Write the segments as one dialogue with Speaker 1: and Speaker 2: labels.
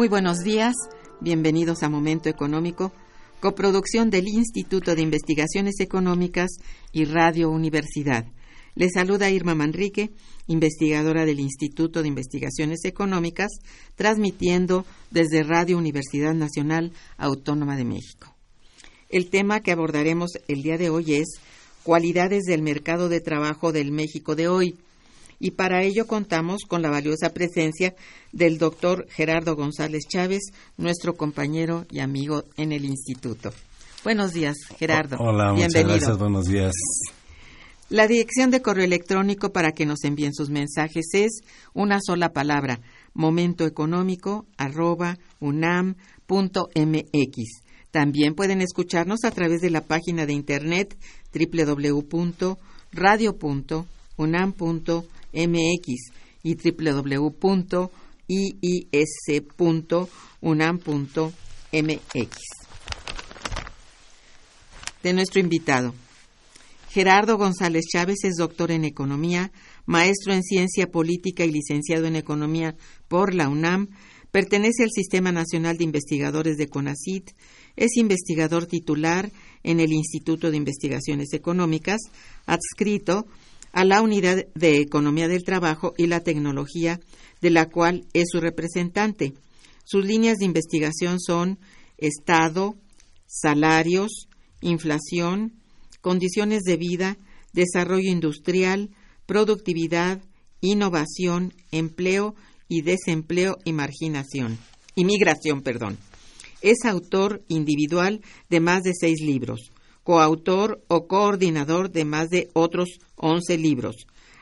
Speaker 1: Muy buenos días, bienvenidos a Momento Económico, coproducción del Instituto de Investigaciones Económicas y Radio Universidad. Les saluda Irma Manrique, investigadora del Instituto de Investigaciones Económicas, transmitiendo desde Radio Universidad Nacional Autónoma de México. El tema que abordaremos el día de hoy es cualidades del mercado de trabajo del México de hoy y para ello contamos con la valiosa presencia del doctor Gerardo González Chávez, nuestro compañero y amigo en el instituto. Buenos días, Gerardo.
Speaker 2: Hola, muchas gracias, buenos días.
Speaker 1: La dirección de correo electrónico para que nos envíen sus mensajes es una sola palabra, momentoeconómico.unam.mx. También pueden escucharnos a través de la página de internet www.radio.unam.mx mx y www.iis.unam.mx. De nuestro invitado. Gerardo González Chávez es doctor en Economía, maestro en Ciencia Política y licenciado en Economía por la UNAM, pertenece al Sistema Nacional de Investigadores de CONACIT, es investigador titular en el Instituto de Investigaciones Económicas, adscrito a la Unidad de Economía del Trabajo y la Tecnología, de la cual es su representante. Sus líneas de investigación son Estado, salarios, inflación, condiciones de vida, desarrollo industrial, productividad, innovación, empleo y desempleo y marginación. Inmigración, perdón. Es autor individual de más de seis libros coautor o coordinador de más de otros 11 libros.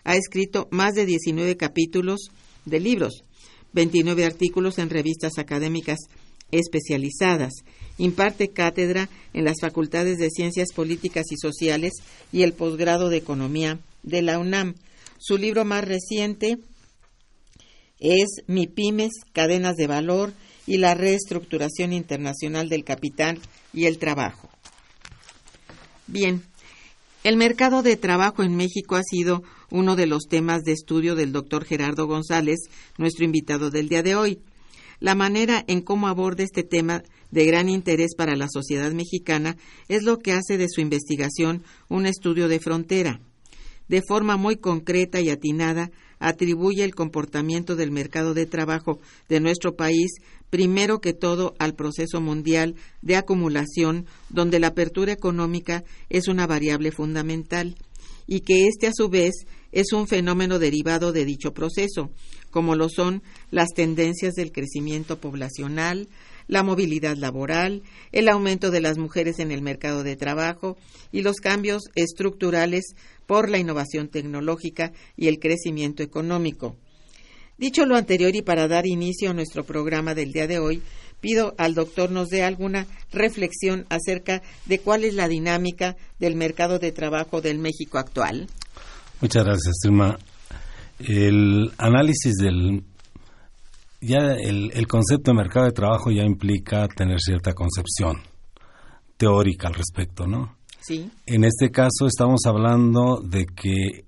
Speaker 1: Ha escrito más de 19 capítulos de libros, 29 artículos en revistas académicas especializadas. Imparte cátedra en las Facultades de Ciencias Políticas y Sociales y el posgrado de Economía de la UNAM. Su libro más reciente es Mi Pymes, Cadenas de Valor y la Reestructuración Internacional del Capital y el Trabajo. Bien, el mercado de trabajo en México ha sido uno de los temas de estudio del doctor Gerardo González, nuestro invitado del día de hoy. La manera en cómo aborda este tema de gran interés para la sociedad mexicana es lo que hace de su investigación un estudio de frontera. De forma muy concreta y atinada, atribuye el comportamiento del mercado de trabajo de nuestro país primero que todo al proceso mundial de acumulación donde la apertura económica es una variable fundamental y que éste a su vez es un fenómeno derivado de dicho proceso, como lo son las tendencias del crecimiento poblacional, la movilidad laboral, el aumento de las mujeres en el mercado de trabajo y los cambios estructurales por la innovación tecnológica y el crecimiento económico. Dicho lo anterior y para dar inicio a nuestro programa del día de hoy, pido al doctor nos dé alguna reflexión acerca de cuál es la dinámica del mercado de trabajo del México actual.
Speaker 2: Muchas gracias, Irma. El análisis del ya el, el, concepto de mercado de trabajo ya implica tener cierta concepción teórica al respecto, ¿no?
Speaker 1: Sí.
Speaker 2: En este caso estamos hablando de que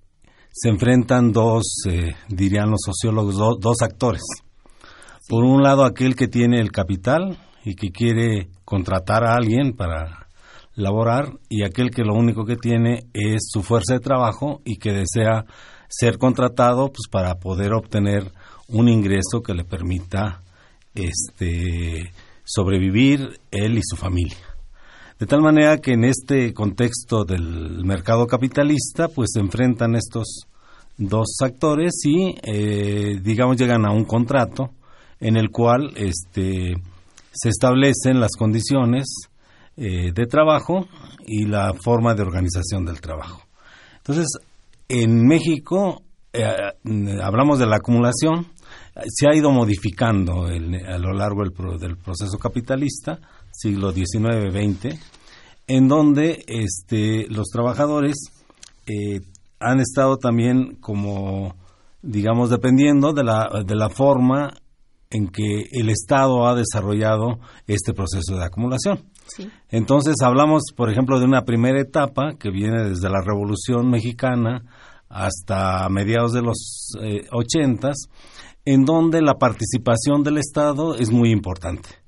Speaker 2: se enfrentan dos, eh, dirían los sociólogos, dos actores. Por un lado, aquel que tiene el capital y que quiere contratar a alguien para laborar y aquel que lo único que tiene es su fuerza de trabajo y que desea ser contratado pues para poder obtener un ingreso que le permita este sobrevivir él y su familia. De tal manera que en este contexto del mercado capitalista, pues se enfrentan estos dos actores y, eh, digamos, llegan a un contrato en el cual este, se establecen las condiciones eh, de trabajo y la forma de organización del trabajo. Entonces, en México, eh, hablamos de la acumulación, se ha ido modificando a lo largo del proceso capitalista, siglo XIX-XX, en donde este, los trabajadores eh, han estado también como, digamos, dependiendo de la, de la forma en que el Estado ha desarrollado este proceso de acumulación. Entonces hablamos, por ejemplo, de una primera etapa que viene desde la Revolución Mexicana hasta mediados de los eh, ochentas, en donde la participación del Estado es muy importante.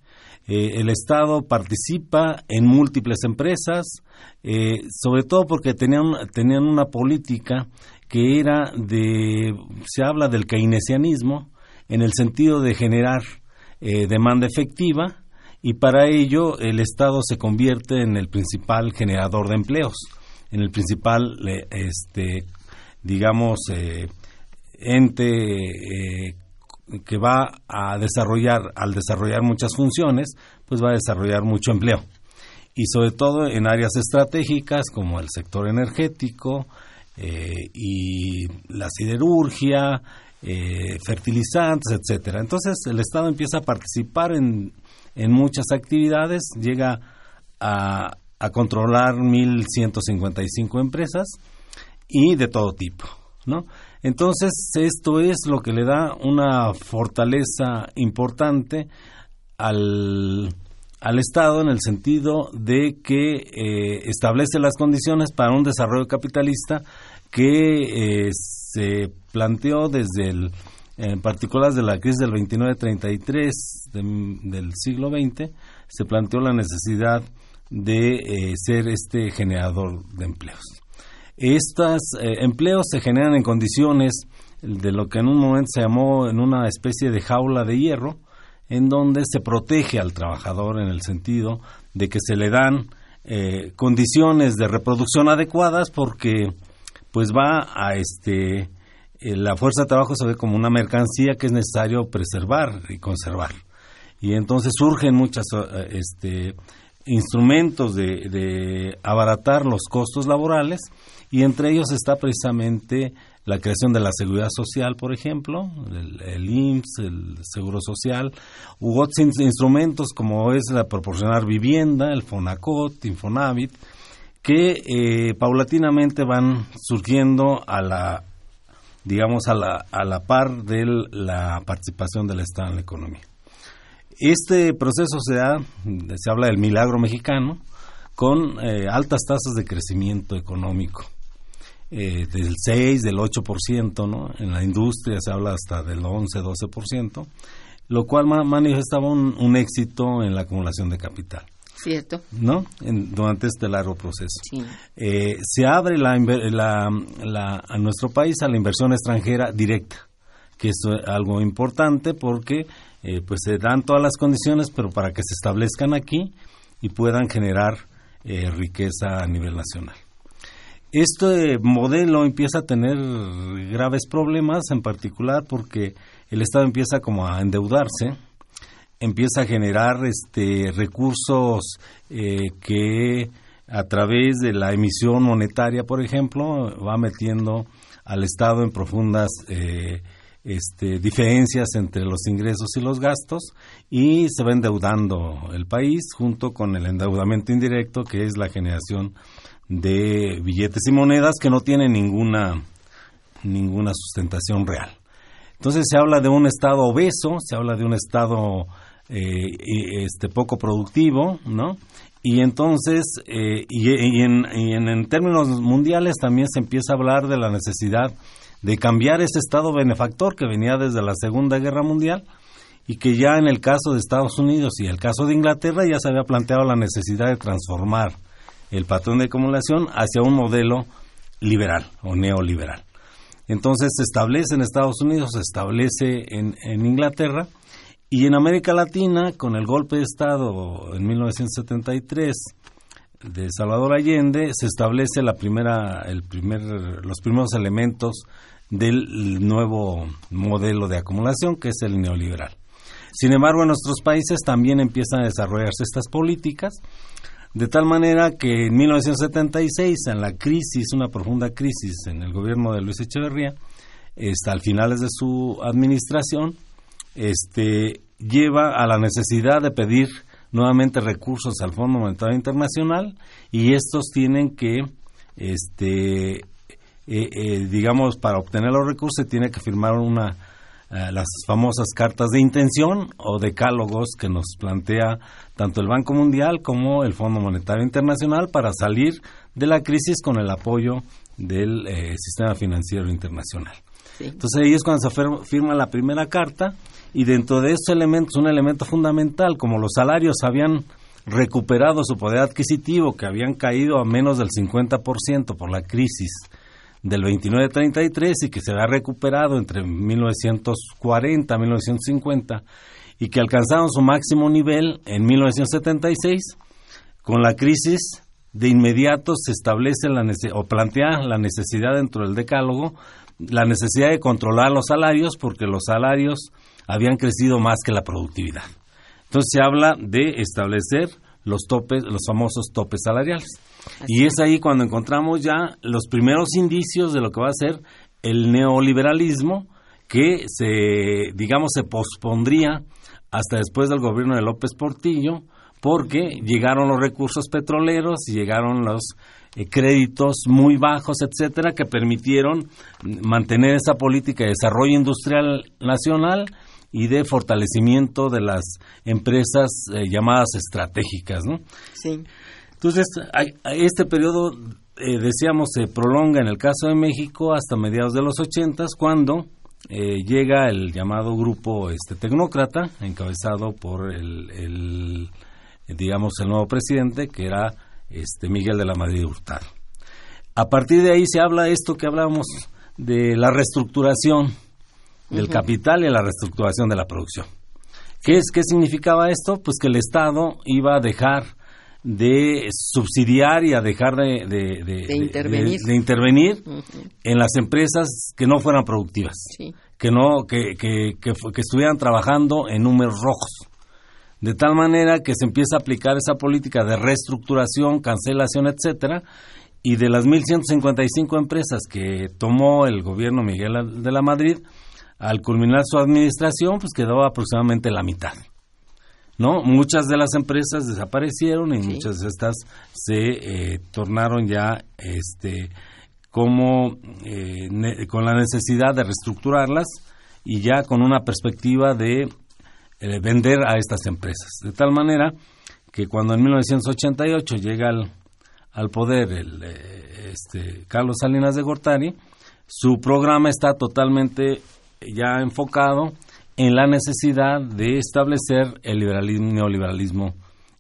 Speaker 2: Eh, el Estado participa en múltiples empresas, eh, sobre todo porque tenían, tenían una política que era de, se habla del keynesianismo, en el sentido de generar eh, demanda efectiva, y para ello el Estado se convierte en el principal generador de empleos, en el principal, este, digamos, ente que va a desarrollar, al desarrollar muchas funciones, pues va a desarrollar mucho empleo. Y sobre todo en áreas estratégicas como el sector energético eh, y la siderurgia, eh, fertilizantes, etcétera. Entonces el Estado empieza a participar en, en muchas actividades, llega a, a controlar 1.155 empresas y de todo tipo, ¿no? Entonces, esto es lo que le da una fortaleza importante al, al Estado en el sentido de que eh, establece las condiciones para un desarrollo capitalista que eh, se planteó desde el, en particular de la crisis del 29-33 del siglo XX, se planteó la necesidad de eh, ser este generador de empleos. Estos eh, empleos se generan en condiciones de lo que en un momento se llamó en una especie de jaula de hierro, en donde se protege al trabajador en el sentido de que se le dan eh, condiciones de reproducción adecuadas porque pues va a este eh, la fuerza de trabajo se ve como una mercancía que es necesario preservar y conservar. Y entonces surgen muchos este, instrumentos de abaratar los costos laborales y entre ellos está precisamente la creación de la seguridad social, por ejemplo, el, el IMSS, el Seguro Social, u otros instrumentos como es la proporcionar vivienda, el FONACOT, Infonavit, que eh, paulatinamente van surgiendo a la digamos a la, a la par de la participación del Estado en la economía. Este proceso se da, se habla del milagro mexicano, con eh, altas tasas de crecimiento económico eh, del 6, del 8%, ¿no? En la industria se habla hasta del 11, 12%, lo cual manifestaba un, éxito en la acumulación de capital.
Speaker 1: Cierto.
Speaker 2: ¿No? durante este largo proceso. Eh, se abre la, la, a nuestro país a la inversión extranjera directa, que es algo importante porque eh, pues se dan todas las condiciones, pero para que se establezcan aquí y puedan generar eh, riqueza a nivel nacional. Este modelo empieza a tener graves problemas, en particular porque el Estado empieza como a endeudarse, empieza a generar este recursos eh, que a través de la emisión monetaria, por ejemplo, va metiendo al Estado en profundas eh, este, diferencias entre los ingresos y los gastos y se va endeudando el país junto con el endeudamiento indirecto que es la generación de billetes y monedas que no tienen ninguna ninguna sustentación real. Entonces se habla de un estado obeso, se habla de un estado eh, este poco productivo, ¿no? Y entonces, eh, y, en, y en términos mundiales también se empieza a hablar de la necesidad de cambiar ese Estado benefactor que venía desde la Segunda Guerra Mundial y que ya en el caso de Estados Unidos y el caso de Inglaterra ya se había planteado la necesidad de transformar el patrón de acumulación hacia un modelo liberal o neoliberal. Entonces se establece en Estados Unidos, se establece en, en Inglaterra y en América Latina, con el golpe de Estado en 1973 de Salvador Allende, se establece la primera, el primer, los primeros elementos del nuevo modelo de acumulación que es el neoliberal. Sin embargo, en nuestros países también empiezan a desarrollarse estas políticas, de tal manera que en 1976, en la crisis, una profunda crisis en el gobierno de Luis Echeverría, hasta al finales de su administración, este, lleva a la necesidad de pedir nuevamente recursos al Fondo Monetario Internacional y estos tienen que este, eh, eh, digamos, para obtener los recursos tiene que firmar una eh, las famosas cartas de intención o decálogos que nos plantea tanto el Banco Mundial como el Fondo Monetario Internacional para salir de la crisis con el apoyo del sistema financiero internacional. Entonces ahí es cuando se firma la primera carta y dentro de esos elementos, un elemento fundamental, como los salarios habían recuperado su poder adquisitivo, que habían caído a menos del 50% por la crisis del 29-33 y que se ha recuperado entre 1940 y 1950 y que alcanzaron su máximo nivel en 1976, con la crisis de inmediato se establece la o plantea la necesidad dentro del decálogo, la necesidad de controlar los salarios porque los salarios habían crecido más que la productividad. Entonces se habla de establecer los topes, los famosos topes salariales. Y es ahí cuando encontramos ya los primeros indicios de lo que va a ser el neoliberalismo que se, digamos, se pospondría hasta después del gobierno de López Portillo, porque llegaron los recursos petroleros y llegaron los eh, créditos muy bajos, etcétera, que permitieron mantener esa política de desarrollo industrial nacional y de fortalecimiento de las empresas eh, llamadas estratégicas, ¿no?
Speaker 1: Sí.
Speaker 2: Entonces, este periodo, eh, decíamos, se prolonga en el caso de México hasta mediados de los ochentas, cuando eh, llega el llamado grupo este tecnócrata, encabezado por el, digamos, el nuevo presidente, que era este Miguel de la Madrid Hurtado. A partir de ahí se habla esto que hablamos de la reestructuración del capital y la reestructuración de la producción. ¿Qué, es, ¿Qué significaba esto? Pues que el Estado iba a dejar de subsidiar y a dejar de,
Speaker 1: de,
Speaker 2: intervenir, en las empresas que no fueran productivas, que, no, que, que, que, estuvieran trabajando en números rojos. De tal manera que se empieza a aplicar esa política de reestructuración, cancelación, etcétera, y de las 1.155 empresas que tomó el gobierno Miguel de la Madrid, al culminar su administración, pues quedó aproximadamente la mitad. ¿No? Muchas de las empresas desaparecieron y muchas de estas se eh, tornaron ya este como eh, con la necesidad de reestructurarlas y ya con una perspectiva de eh, vender a estas empresas. De tal manera que cuando en 1988 llega al, al poder el, este, Carlos Salinas de Gortari, su programa está totalmente ya enfocado en la necesidad de establecer el liberalismo, neoliberalismo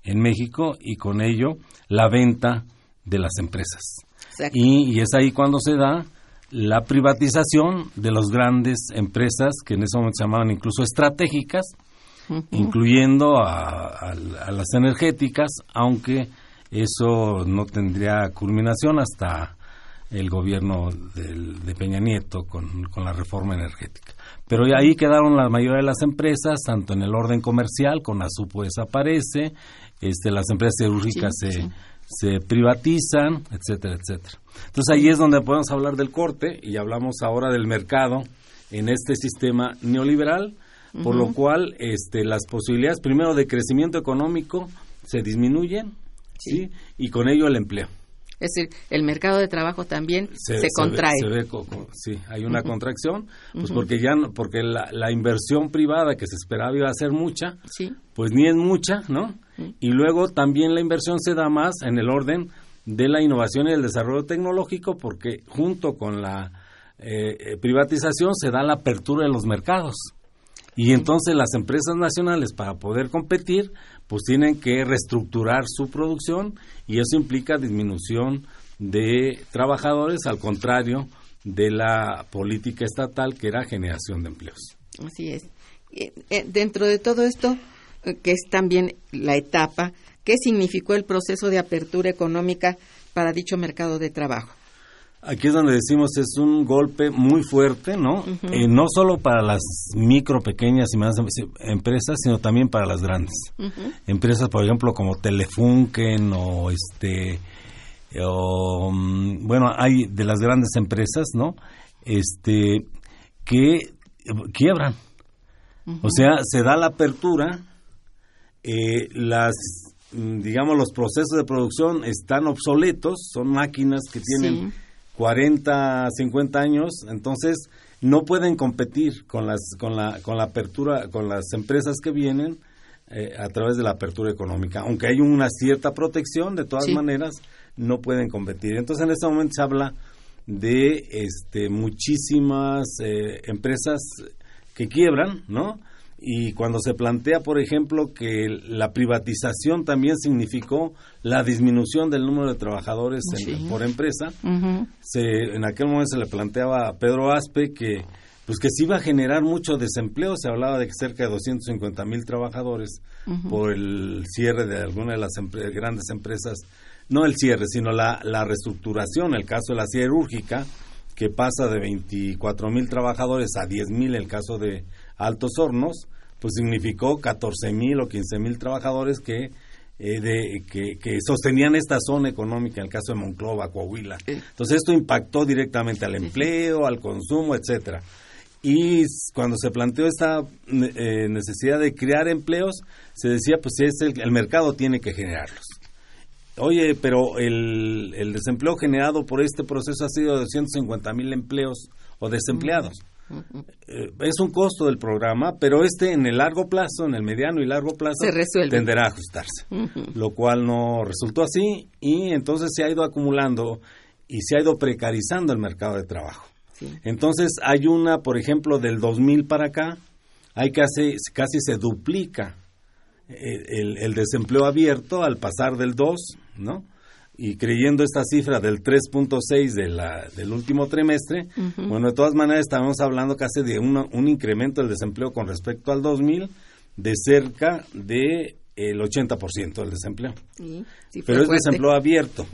Speaker 2: en México y con ello la venta de las empresas. Y, es ahí cuando se da la privatización de las grandes empresas que en ese momento se llamaban incluso estratégicas, incluyendo a, las energéticas, aunque eso no tendría culminación hasta el gobierno de Peña Nieto con, la reforma energética. Pero ahí quedaron la mayoría de las empresas, tanto en el orden comercial, con Azupo desaparece, este, las empresas cirúrgicas se, se privatizan, etcétera, etcétera. Entonces ahí es donde podemos hablar del corte y hablamos ahora del mercado en este sistema neoliberal, por lo cual este, las posibilidades primero de crecimiento económico se disminuyen sí. y con ello el empleo.
Speaker 1: Es decir, el mercado de trabajo también se, contrae.
Speaker 2: sí, hay una contracción, pues porque ya porque la, inversión privada que se esperaba iba a ser mucha, sí. pues ni es mucha, ¿no? Y luego también la inversión se da más en el orden de la innovación y el desarrollo tecnológico, porque junto con la eh, eh, privatización se da la apertura de los mercados. Y entonces las empresas nacionales para poder competir pues tienen que reestructurar su producción y eso implica disminución de trabajadores al contrario de la política estatal que era generación de empleos.
Speaker 1: Así es. Eh, eh, dentro de todo esto, eh, que es también la etapa, ¿qué significó el proceso de apertura económica para dicho mercado de trabajo?
Speaker 2: Aquí es donde decimos es un golpe muy fuerte, ¿no? Eh, no solo para las micro, pequeñas y más empresas, sino también para las grandes. Empresas, por ejemplo, como Telefunken o este, o, mm, bueno, hay de las grandes empresas, ¿no? Este, que quiebran. O sea, se da la apertura, eh, las mm, digamos los procesos de producción están obsoletos, son máquinas que tienen 40, 50 años, entonces no pueden competir con las con la con la apertura con las empresas que vienen eh, a través de la apertura económica, aunque hay una cierta protección, de todas maneras no pueden competir. Entonces en este momento se habla de este muchísimas eh, empresas que quiebran, ¿no? Y cuando se plantea, por ejemplo, que la privatización también significó la disminución del número de trabajadores por empresa, se, en aquel momento se le planteaba a Pedro Aspe que pues que se iba a generar mucho desempleo, se hablaba de que cerca de 250 mil trabajadores por el cierre de alguna de las grandes empresas, no el cierre, sino la, la reestructuración, el caso de la siderúrgica, que pasa de 24 mil trabajadores a 10 mil, el caso de Altos Hornos, pues significó 14 mil o 15 mil trabajadores que, eh, de, que, sostenían esta zona económica, en el caso de Monclova, Coahuila. Entonces esto impactó directamente al empleo, al consumo, etcétera. Y cuando se planteó esta eh, necesidad de crear empleos, se decía, pues es el, el mercado tiene que generarlos. Oye, pero el, el, desempleo generado por este proceso ha sido de 250 mil empleos o desempleados. Eh, es un costo del programa, pero este en el largo plazo, en el mediano y largo plazo, tenderá a ajustarse, lo cual no resultó así y entonces se ha ido acumulando y se ha ido precarizando el mercado de trabajo. Entonces hay una, por ejemplo, del 2000 para acá, hay casi, casi se duplica eh, el, el, desempleo abierto al pasar del 2, ¿no? Y creyendo esta cifra del 3.6 de la, del último trimestre, bueno, de todas maneras estamos hablando casi de un incremento del desempleo con respecto al 2000 de cerca de el 80% del desempleo. Pero es desempleo abierto.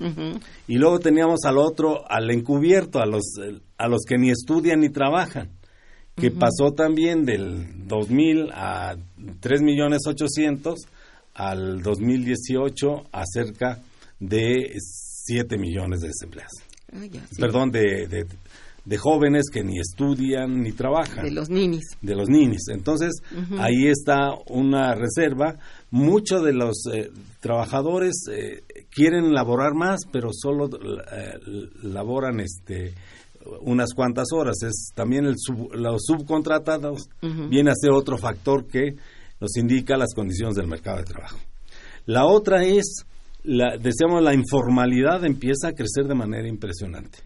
Speaker 2: Y luego teníamos al otro, al encubierto, a los, a los que ni estudian ni trabajan, que pasó también del 2000 a 3.800.000 al 2018 a cerca de 7 millones de desempleados. Ah, Perdón, de, de, jóvenes que ni estudian ni trabajan.
Speaker 1: De los ninis.
Speaker 2: De los ninis. Entonces, ahí está una reserva. Muchos de los eh, trabajadores eh, quieren laborar más, pero solo eh, laboran este unas cuantas horas. Es también el los subcontratados viene a ser otro factor que nos indica las condiciones del mercado de trabajo. La otra es la, decíamos, la informalidad empieza a crecer de manera impresionante.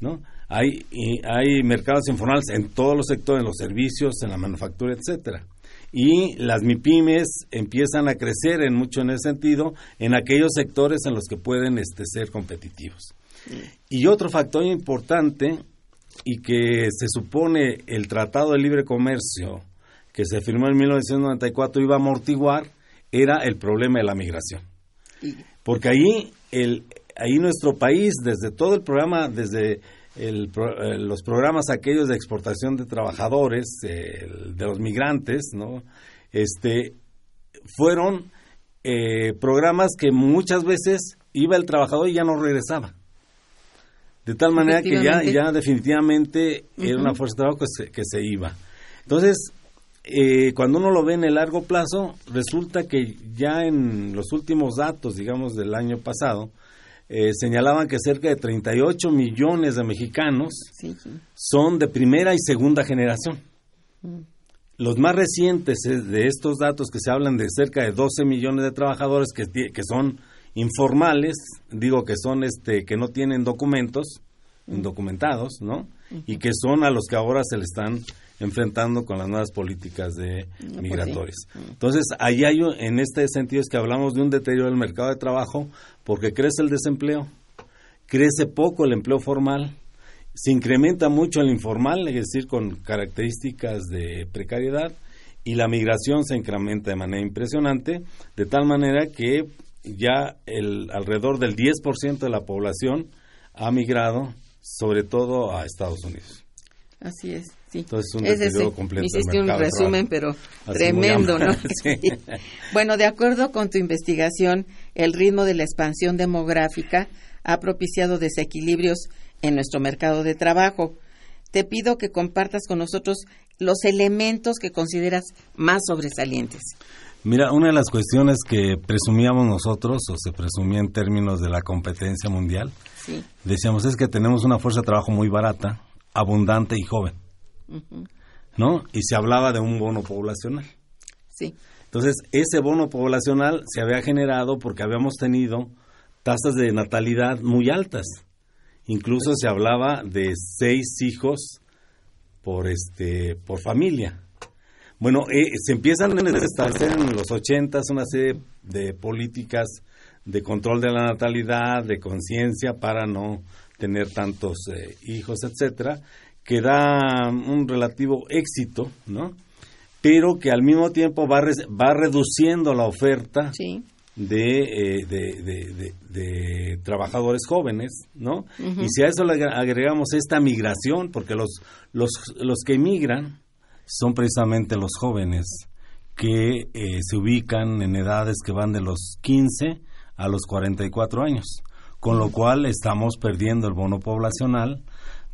Speaker 2: ¿no? Hay, hay mercados informales en todos los sectores, en los servicios, en la manufactura, etcétera. Y las MIPIMES empiezan a crecer en mucho en ese sentido, en aquellos sectores en los que pueden este, ser competitivos. Y otro factor importante, y que se supone el Tratado de Libre Comercio, que se firmó en 1994, iba a amortiguar, era el problema de la migración. Porque ahí, el, ahí nuestro país, desde todo el programa, desde el, eh, los programas aquellos de exportación de trabajadores, de los migrantes, ¿no? Este, fueron eh, programas que muchas veces iba el trabajador y ya no regresaba. De tal manera que ya, ya definitivamente era una fuerza de trabajo que se, que se iba. Entonces, eh, cuando uno lo ve en el largo plazo, resulta que ya en los últimos datos, digamos, del año pasado, eh, señalaban que cerca de 38 millones de mexicanos son de primera y segunda generación. Mm. Los más recientes eh, de estos datos que se hablan de cerca de 12 millones de trabajadores que, que son informales, digo que son este que no tienen documentos, mm. indocumentados, ¿no? Y que son a los que ahora se le están enfrentando con las nuevas políticas de pues migratorias. Mm. Entonces, ahí hay, en este sentido, es que hablamos de un deterioro del mercado de trabajo porque crece el desempleo, crece poco el empleo formal, se incrementa mucho el informal, es decir, con características de precariedad, y la migración se incrementa de manera impresionante, de tal manera que ya el, alrededor del 10% de la población ha migrado, sobre todo a Estados Unidos.
Speaker 1: Así es.
Speaker 2: Entonces, un completo.
Speaker 1: Hiciste un resumen, pero tremendo, ¿no? Bueno, de acuerdo con tu investigación, el ritmo de la expansión demográfica ha propiciado desequilibrios en nuestro mercado de trabajo. Te pido que compartas con nosotros los elementos que consideras más sobresalientes.
Speaker 2: Mira, una de las cuestiones que presumíamos nosotros, o se presumía en términos de la competencia mundial, decíamos es que tenemos una fuerza de trabajo muy barata, abundante y joven. ¿No? Y se hablaba de un bono poblacional.
Speaker 1: Sí.
Speaker 2: Entonces, ese bono poblacional se había generado porque habíamos tenido tasas de natalidad muy altas. Incluso se hablaba de seis hijos por este por familia. Bueno, eh, se empiezan a establecer en los ochentas una serie de políticas de control de la natalidad, de conciencia para no tener tantos eh, hijos, etcétera, que da un relativo éxito, ¿no? Pero que al mismo tiempo va, va reduciendo la oferta eh, de, de, de, trabajadores jóvenes, ¿no? Y si a eso le agregamos esta migración, porque los, los, los que emigran son precisamente los jóvenes que eh, se ubican en edades que van de los 15 a los 44 años, con lo cual estamos perdiendo el bono poblacional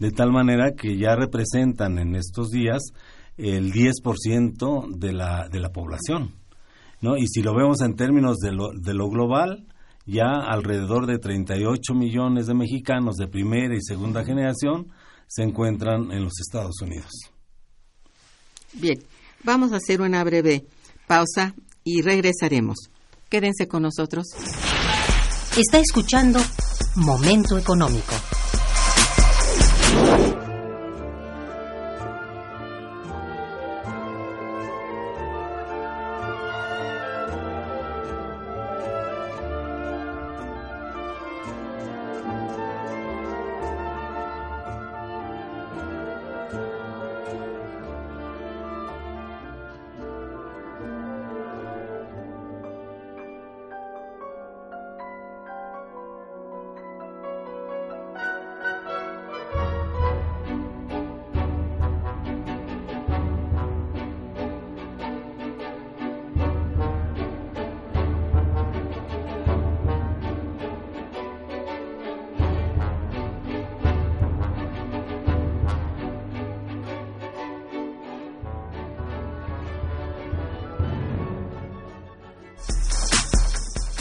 Speaker 2: de tal manera que ya representan en estos días el 10% de la, de la población. ¿no? Y si lo vemos en términos de lo, de lo global, ya alrededor de 38 millones de mexicanos de primera y segunda generación se encuentran en los Estados Unidos.
Speaker 1: Bien, vamos a hacer una breve pausa y regresaremos. Quédense con nosotros.
Speaker 3: Está escuchando Momento Económico.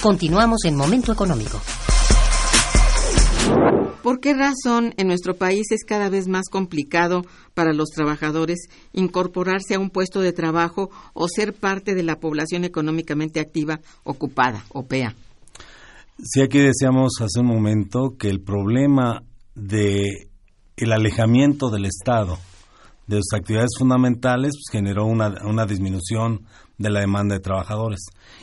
Speaker 3: Continuamos en Momento Económico.
Speaker 1: ¿Por qué razón en nuestro país es cada vez más complicado para los trabajadores incorporarse a un puesto de trabajo o ser parte de la población económicamente activa ocupada, o PEA?
Speaker 2: Sí, aquí decíamos hace un momento que el problema de el alejamiento del Estado de sus actividades fundamentales pues, generó una, una disminución de la demanda de trabajadores.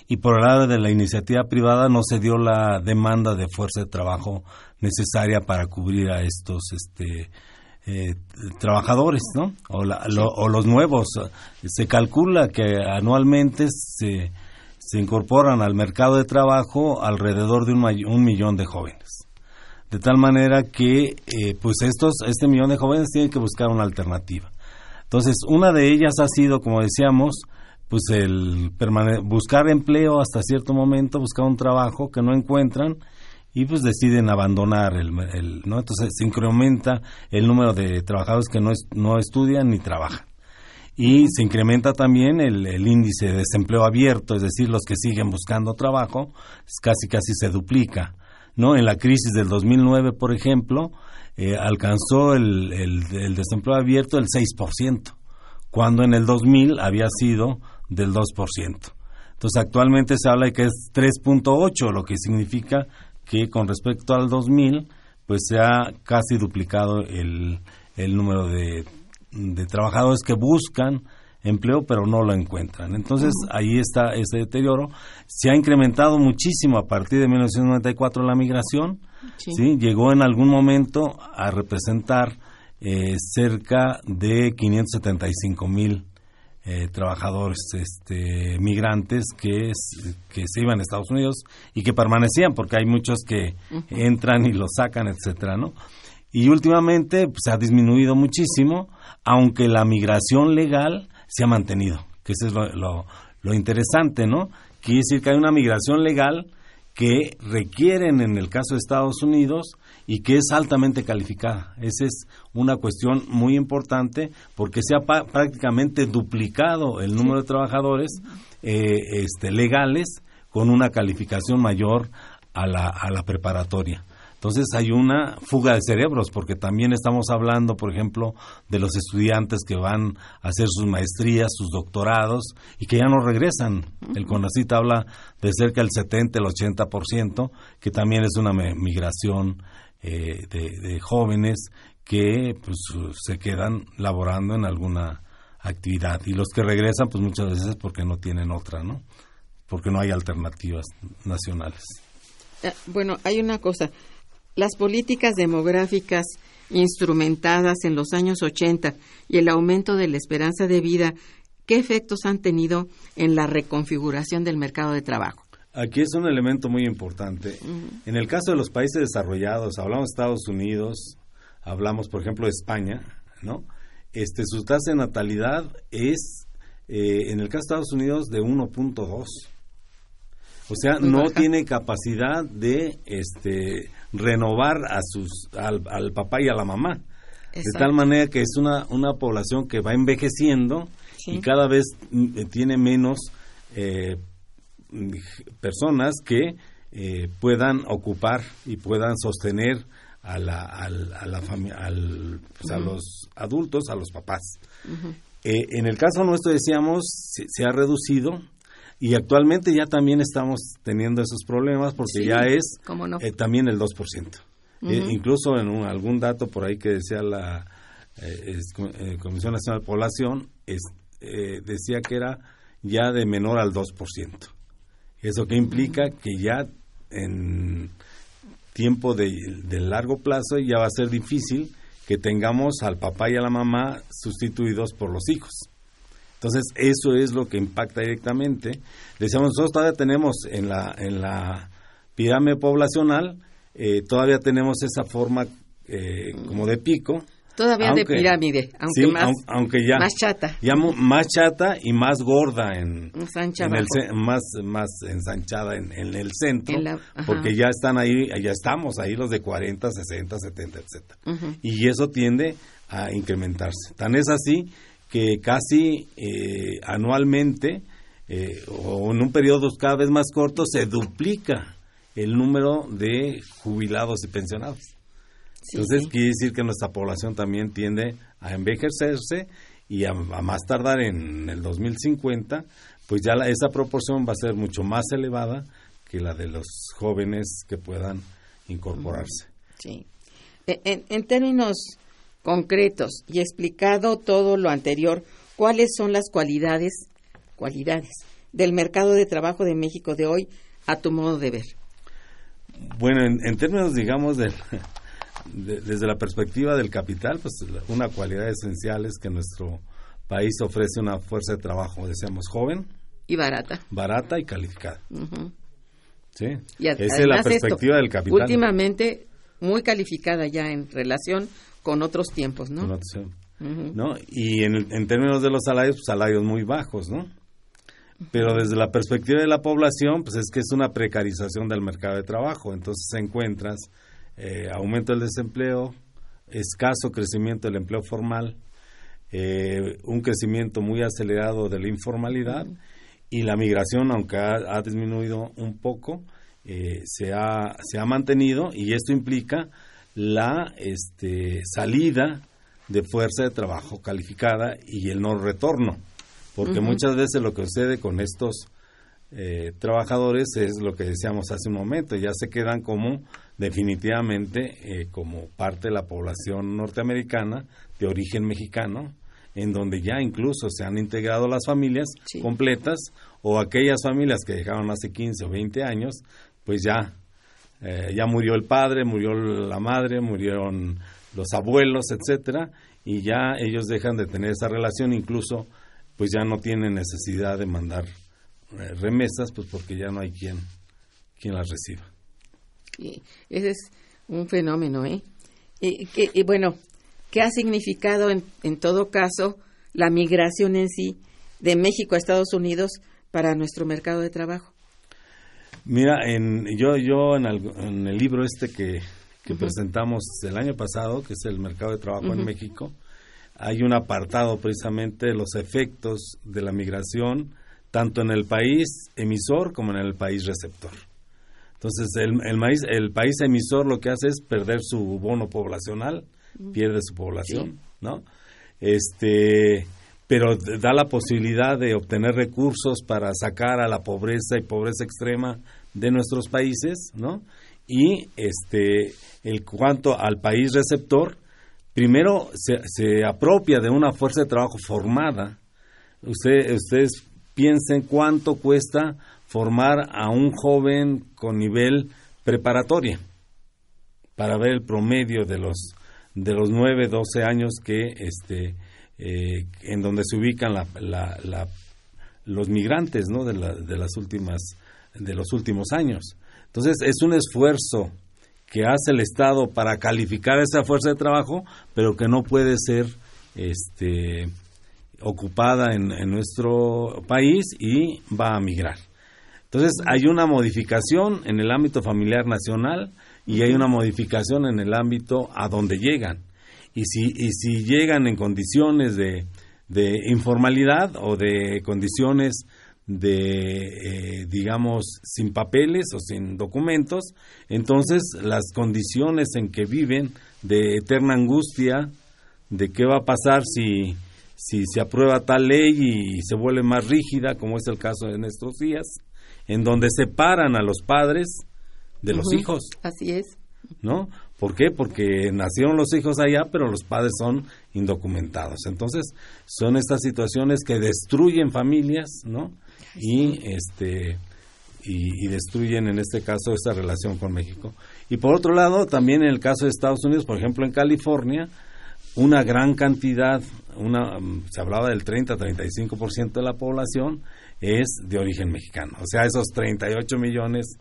Speaker 2: Y por el lado de la iniciativa privada no se dio la demanda de fuerza de trabajo necesaria para cubrir a estos este, eh, trabajadores, ¿no? O, o, los nuevos. Se calcula que anualmente se, se incorporan al mercado de trabajo alrededor de un, un millón de jóvenes. De tal manera que, eh, pues estos, este millón de jóvenes tienen que buscar una alternativa. Entonces, una de ellas ha sido, como decíamos, pues el buscar empleo hasta cierto momento, buscar un trabajo que no encuentran y pues deciden abandonar el, no entonces se incrementa el número de trabajadores que no no estudian ni trabajan y se incrementa también el, el, índice de desempleo abierto, es decir, los que siguen buscando trabajo, casi casi se duplica. ¿no? En la crisis del 2009, por ejemplo, eh, alcanzó el, el, el, desempleo abierto el 6%, cuando en el 2000 había sido del 2%. Entonces, actualmente se habla de que es 3.8, lo que significa que con respecto al 2000, pues se ha casi duplicado el, el número de de trabajadores que buscan empleo pero no lo encuentran. Entonces ahí está ese deterioro. Se ha incrementado muchísimo a partir de 1994 la migración. Sí. Llegó en algún momento a representar eh, cerca de 575 mil eh, trabajadores este, migrantes que, es, que se iban a Estados Unidos y que permanecían porque hay muchos que entran y los sacan, etcétera, ¿no? Y últimamente pues, se ha disminuido muchísimo, aunque la migración legal se ha mantenido, que eso es lo, lo, lo interesante, ¿no? Quiere decir que hay una migración legal que requieren en el caso de Estados Unidos y que es altamente calificada. Esa es una cuestión muy importante porque se ha prácticamente duplicado el número de trabajadores eh, este, legales con una calificación mayor a la, a la preparatoria. Entonces hay una fuga de cerebros, porque también estamos hablando, por ejemplo, de los estudiantes que van a hacer sus maestrías, sus doctorados, y que ya no regresan. El CONACIT habla de cerca del 70, el 80%, que también es una migración eh, de, de, jóvenes que pues, se quedan laborando en alguna actividad. Y los que regresan, pues muchas veces porque no tienen otra, ¿no? Porque no hay alternativas nacionales.
Speaker 1: Eh, bueno, hay una cosa las políticas demográficas instrumentadas en los años 80 y el aumento de la esperanza de vida, ¿qué efectos han tenido en la reconfiguración del mercado de trabajo?
Speaker 2: Aquí es un elemento muy importante. Uh -huh. En el caso de los países desarrollados, hablamos de Estados Unidos, hablamos, por ejemplo, de España, ¿no? Este, su tasa de natalidad es, eh, en el caso de Estados Unidos, de 1.2. O sea, no baja. tiene capacidad de este, renovar a sus, al, al, papá y a la mamá. Exacto. De tal manera que es una, una población que va envejeciendo sí. y cada vez mm, tiene menos eh, personas que eh, puedan ocupar y puedan sostener a, la, a, a, la al, pues, a los adultos, a los papás. Uh -huh. eh, en el caso nuestro, decíamos, se, se ha reducido y actualmente ya también estamos teniendo esos problemas porque sí, ya es
Speaker 1: no?
Speaker 2: eh, también el 2%. Uh -huh. incluso en un, algún dato por ahí que decía la es, Comisión Nacional de Población, es, eh, decía que era ya de menor al 2%. ¿Eso que implica? Que ya en tiempo de, de largo plazo ya va a ser difícil que tengamos al papá y a la mamá sustituidos por los hijos. Entonces, eso es lo que impacta directamente. Decíamos, nosotros todavía tenemos en la, en la pirámide poblacional, eh, todavía tenemos esa forma eh, como de pico.
Speaker 1: Todavía aunque, de pirámide, aunque,
Speaker 2: sí,
Speaker 1: más,
Speaker 2: aunque ya,
Speaker 1: más chata.
Speaker 2: Ya más chata y más gorda en,
Speaker 1: en
Speaker 2: el, más, más ensanchada en, en el centro, en la, porque ya están ahí, ya estamos ahí los de 40, 60, 70, etc. Uh -huh. Y eso tiende a incrementarse. Tan es así que casi eh, anualmente eh, o en un periodo cada vez más corto se duplica el número de jubilados y pensionados. Sí, Entonces sí. quiere decir que nuestra población también tiende a envejecerse y a, a más tardar en el 2050, pues ya la, esa proporción va a ser mucho más elevada que la de los jóvenes que puedan incorporarse.
Speaker 1: Sí. E, en, en términos concretos y explicado todo lo anterior, ¿cuáles son las cualidades, cualidades del mercado de trabajo de México de hoy a tu modo de ver?
Speaker 2: Bueno, en, en términos, digamos, de, de, desde la perspectiva del capital, pues una cualidad esencial es que nuestro país ofrece una fuerza de trabajo, decíamos, joven.
Speaker 1: Y barata.
Speaker 2: Barata y calificada. Uh -huh. Sí.
Speaker 1: Y
Speaker 2: Esa es la perspectiva
Speaker 1: esto,
Speaker 2: del capital.
Speaker 1: Últimamente muy calificada ya en relación con otros tiempos, ¿no?
Speaker 2: Otros, uh -huh. ¿no? Y en, en, términos de los salarios, pues, salarios muy bajos, ¿no? pero desde la perspectiva de la población, pues es que es una precarización del mercado de trabajo. Entonces encuentras eh, aumento del desempleo, escaso crecimiento del empleo formal, eh, un crecimiento muy acelerado de la informalidad y la migración, aunque ha, disminuido un poco, eh, se, ha, se ha mantenido y esto implica la este, salida de fuerza de trabajo calificada y el no retorno. Porque muchas veces lo que sucede con estos eh, trabajadores es lo que decíamos hace un momento, ya se quedan como definitivamente eh, como parte de la población norteamericana de origen mexicano, en donde ya incluso se han integrado las familias completas o aquellas familias que dejaron hace 15 o 20 años, pues ya, eh, ya murió el padre, murió la madre, murieron los abuelos, etcétera, y ya ellos dejan de tener esa relación, incluso pues ya no tienen necesidad de mandar eh, remesas, pues porque ya no hay quien, quien las reciba.
Speaker 1: Ese es un fenómeno, ¿eh? Y, y bueno, ¿qué ha significado en, en todo caso la migración en sí de México a Estados Unidos para nuestro mercado de trabajo?
Speaker 2: Mira, en, yo, yo en, en el libro este que, que presentamos el año pasado, que es el mercado de trabajo en México, hay un apartado precisamente de los efectos de la migración, tanto en el país emisor como en el país receptor. Entonces, el, el, el país emisor lo que hace es perder su bono poblacional, pierde su población, ¿no? Este, pero da la posibilidad de obtener recursos para sacar a la pobreza y pobreza extrema de nuestros países, ¿no? Y este, el cuanto al país receptor, primero se, apropia de una fuerza de trabajo formada. ustedes piensen cuánto cuesta formar a un joven con nivel preparatoria para ver el promedio de los de los 9, 12 años que este eh, en donde se ubican los migrantes ¿no? de, de las últimas de los últimos años. Entonces es un esfuerzo que hace el Estado para calificar esa fuerza de trabajo, pero que no puede ser este, ocupada en, nuestro país y va a migrar. Entonces hay una modificación en el ámbito familiar nacional y hay una modificación en el ámbito a donde llegan. Y si, y si llegan en condiciones de, de informalidad o de condiciones de, eh, digamos, sin papeles o sin documentos, entonces las condiciones en que viven de eterna angustia, de qué va a pasar si, si se aprueba tal ley y se vuelve más rígida, como es el caso de nuestros días, en donde separan a los padres de los hijos.
Speaker 1: Así es.
Speaker 2: ¿No? ¿Por qué? Porque nacieron los hijos allá, pero los padres son indocumentados. Entonces, son estas situaciones que destruyen familias, ¿no? y este y, destruyen en este caso esta relación con México. Y por otro lado, también en el caso de Estados Unidos, por ejemplo, en California, una gran cantidad, una, se hablaba del 30-35% de la población es de origen mexicano. O sea, esos 38 millones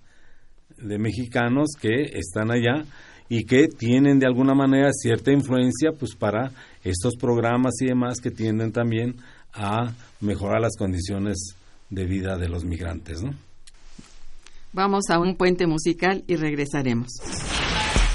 Speaker 2: de mexicanos que están allá y que tienen de alguna manera cierta influencia pues para estos programas y demás que tienden también a mejorar las condiciones de vida de los migrantes.
Speaker 1: Vamos a un puente musical y regresaremos.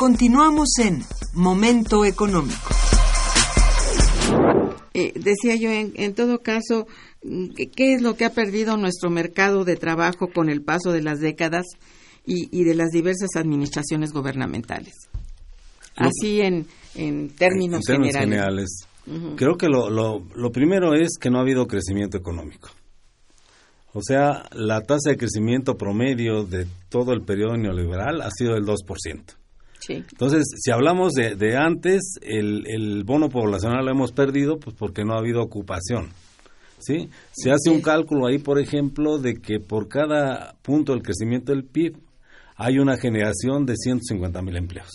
Speaker 4: Continuamos en Momento Económico.
Speaker 1: eh, decía yo, en, en todo caso, ¿qué, ¿qué es lo que ha perdido nuestro mercado de trabajo con el paso de las décadas y, y de las diversas administraciones gubernamentales? Así en, en términos,
Speaker 2: en términos
Speaker 1: generales.
Speaker 2: generales. Creo que lo, lo, lo primero es que no ha habido crecimiento económico. O sea, la tasa de crecimiento promedio de todo el periodo neoliberal ha sido del 2%.
Speaker 1: Sí.
Speaker 2: Entonces, si hablamos de, de antes, el, el bono poblacional lo hemos perdido pues porque no ha habido ocupación. ¿sí? Se hace un cálculo ahí, por ejemplo, de que por cada punto del crecimiento del PIB hay una generación de 150 mil empleos.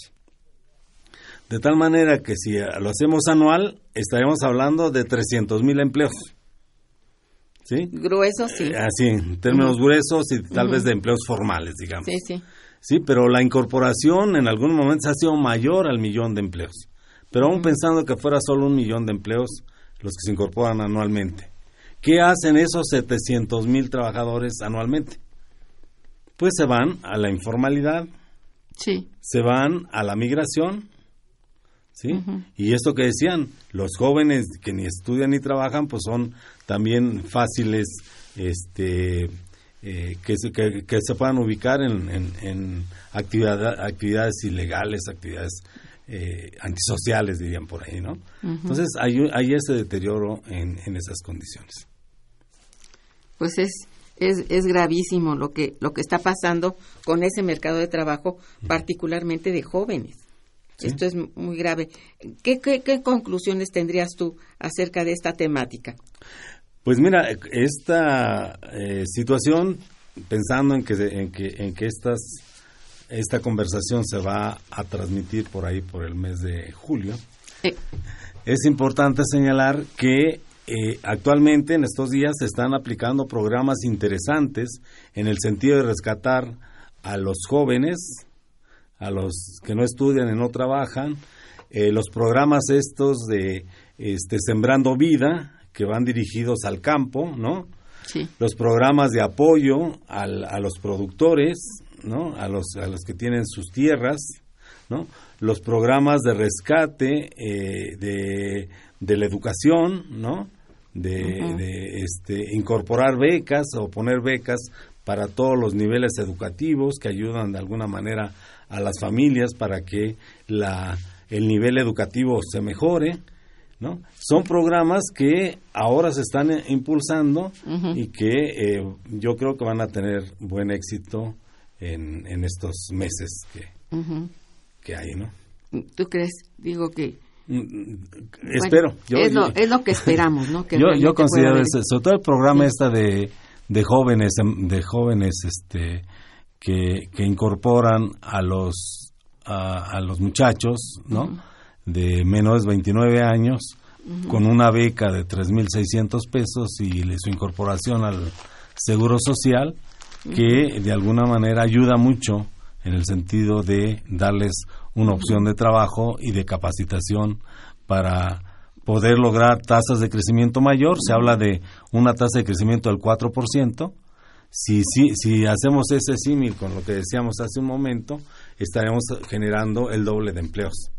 Speaker 2: De tal manera que si lo hacemos anual, estaremos hablando de 300 mil empleos. ¿Sí?
Speaker 1: Grueso, sí.
Speaker 2: Así, en términos gruesos y tal vez de empleos formales, digamos.
Speaker 1: Sí, sí.
Speaker 2: Sí, pero la incorporación en algunos momentos ha sido mayor al millón de empleos. Pero aún pensando que fuera solo un millón de empleos los que se incorporan anualmente. ¿Qué hacen esos 700 mil trabajadores anualmente? Pues se van a la informalidad,
Speaker 1: Sí.
Speaker 2: se van a la migración, ¿sí? Y esto que decían, los jóvenes que ni estudian ni trabajan, pues son también fáciles, este, eh, que, se, que, que se puedan ubicar en, en, en actividad- actividades ilegales, actividades eh, antisociales, dirían por ahí, ¿no? Entonces hay, hay ese deterioro en, en esas condiciones.
Speaker 1: Pues es, es, es gravísimo lo que, lo que está pasando con ese mercado de trabajo, particularmente de jóvenes. Esto es muy grave. ¿Qué, qué, qué conclusiones tendrías tú acerca de esta temática?
Speaker 2: Pues mira, esta eh, situación, pensando en que, en que, en que estas, esta conversación se va a transmitir por ahí por el mes de julio, es importante señalar que eh, actualmente en estos días se están aplicando programas interesantes en el sentido de rescatar a los jóvenes, a los que no estudian y no trabajan, eh, los programas estos de este, Sembrando Vida, que van dirigidos al campo, ¿no?
Speaker 1: sí.
Speaker 2: los programas de apoyo al- a los productores, ¿no? A los, a los que tienen sus tierras, ¿no? Los programas de rescate eh, de, de la educación, ¿no? De, de, este, incorporar becas o poner becas para todos los niveles educativos que ayudan de alguna manera a las familias para que la, el nivel educativo se mejore, ¿no? Son programas que ahora se están eh, impulsando y que eh, yo creo que van a tener buen éxito en, en estos meses que, que hay, ¿no?
Speaker 1: ¿Tú crees? Digo que...
Speaker 2: Mm,
Speaker 1: bueno,
Speaker 2: Espero. Yo,
Speaker 1: es, lo,
Speaker 2: yo-
Speaker 1: es lo que esperamos, ¿no? Que
Speaker 2: yo, yo considero ese- sobre todo el programa esta de, de jóvenes em, de jóvenes este que, que incorporan a los a, a los muchachos no de menos de 29 años con una beca de 3.600 pesos y su incorporación al seguro social que de alguna manera ayuda mucho en el sentido de darles una opción de trabajo y de capacitación para poder lograr tasas de crecimiento mayor. Se habla de una tasa de crecimiento del 4%. Si, si, si hacemos ese símil con lo que decíamos hace un momento, estaremos generando el doble de empleos,